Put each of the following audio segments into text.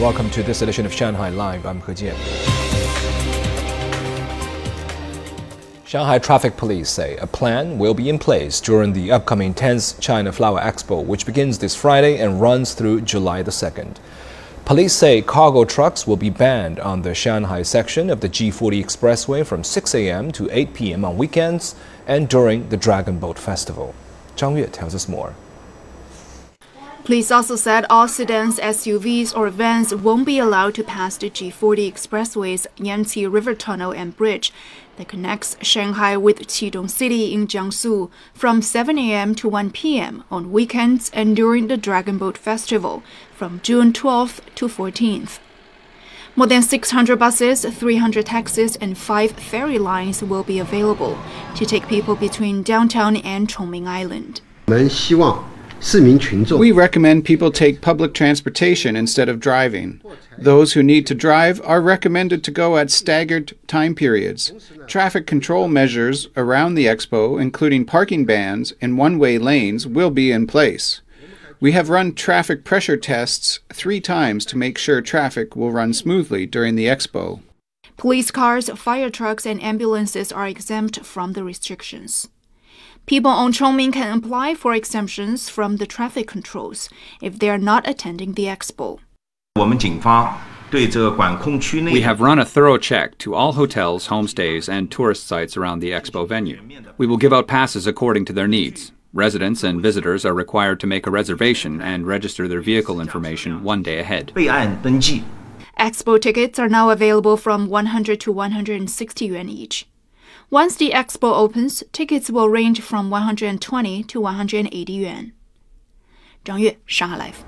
Welcome to this edition of Shanghai Live. I'm He Jian. Shanghai traffic police say a plan will be in place during the upcoming 10th China Flower Expo, which begins this Friday and runs through July the 2nd. Police say cargo trucks will be banned on the Shanghai section of the G40 Expressway from 6 a.m. to 8 p.m. on weekends and during the Dragon Boat Festival. Zhang Yue tells us more. Police also said all sedans, SUVs, or vans won't be allowed to pass the G40 Expressway's Yangtze River Tunnel and Bridge that connects Shanghai with Qidong City in Jiangsu from 7 a.m. to 1 p.m. on weekends and during the Dragon Boat Festival from June 12th to 14th. More than 600 buses, 300 taxis, and 5 ferry lines will be available to take people between downtown and Chongming Island. 我们希望市民群众 we recommend people take public transportation instead of driving. Those who need to drive are recommended to go at staggered time periods. Traffic control measures around the expo, including parking bans and one way lanes, will be in place. We have run traffic pressure tests three times to make sure traffic will run smoothly during the expo. Police cars, fire trucks, and ambulances are exempt from the restrictions. People on Chongming can apply for exemptions from the traffic controls if they are not attending the expo. We have run a thorough check to all hotels, homestays, and tourist sites around the expo venue. We will give out passes according to their needs. Residents and visitors are required to make a reservation and register their vehicle information one day ahead. Expo tickets are now available from 100 to 160 yuan each. Once the expo opens, tickets will range from 120 to 180 yuan. Zhang Yue, Shanghai Live.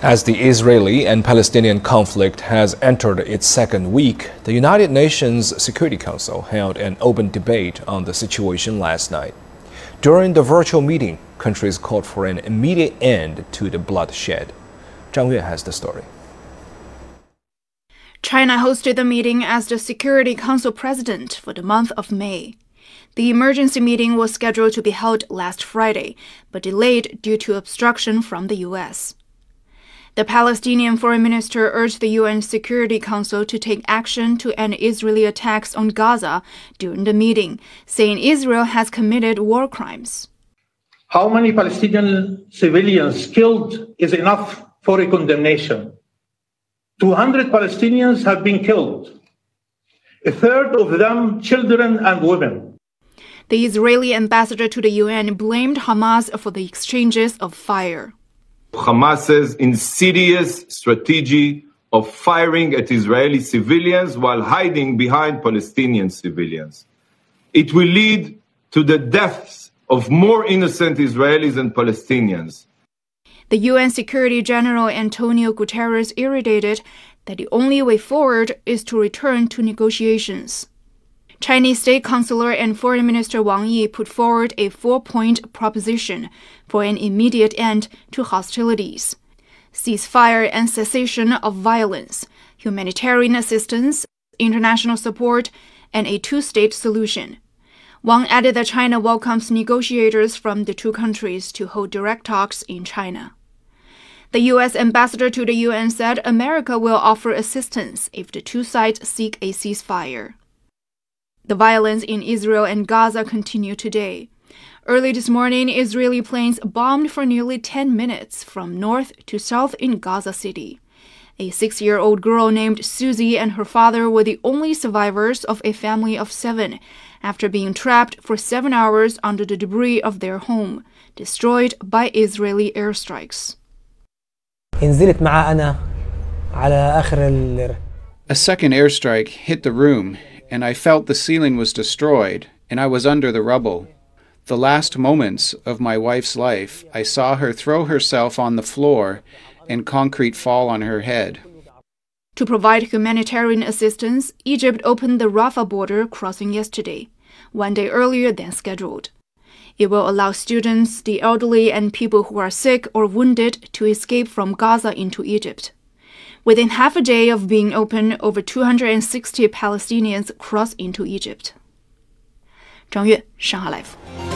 As the Israeli and Palestinian conflict has entered its second week, the United Nations Security Council held an open debate on the situation last night. During the virtual meeting, countries called for an immediate end to the bloodshed. Zhang Yue has the story. China hosted the meeting as the Security Council president for the month of May. The emergency meeting was scheduled to be held last Friday, but delayed due to obstruction from the U.S. The Palestinian foreign minister urged the UN Security Council to take action to end Israeli attacks on Gaza during the meeting, saying Israel has committed war crimes. How many Palestinian civilians killed is enough for a condemnation. 200 Palestinians have been killed, a third of them children and women. The Israeli ambassador to the UN blamed Hamas for the exchanges of fire. Hamas's insidious strategy of firing at Israeli civilians while hiding behind Palestinian civilians. It will lead to the deaths of more innocent Israelis and Palestinians. The UN Secretary General Antonio Guterres irritated that the only way forward is to return to negotiations. Chinese State Councilor and Foreign Minister Wang Yi put forward a four point proposition for an immediate end to hostilities ceasefire and cessation of violence, humanitarian assistance, international support, and a two state solution. Wang added that China welcomes negotiators from the two countries to hold direct talks in China. The U.S. ambassador to the UN said America will offer assistance if the two sides seek a ceasefire. The violence in Israel and Gaza continue today. Early this morning, Israeli planes bombed for nearly 10 minutes from north to south in Gaza City. A six year old girl named Susie and her father were the only survivors of a family of seven after being trapped for seven hours under the debris of their home, destroyed by Israeli airstrikes. نزلت معاه أنا على آخر ال... A second airstrike hit the room, and I felt the ceiling was destroyed, and I was under the rubble. The last moments of my wife's life, I saw her throw herself on the floor and concrete fall on her head. To provide humanitarian assistance, Egypt opened the Rafah border crossing yesterday, one day earlier than scheduled. It will allow students, the elderly, and people who are sick or wounded to escape from Gaza into Egypt. Within half a day of being open, over 260 Palestinians crossed into Egypt. 张悦，上海 Life。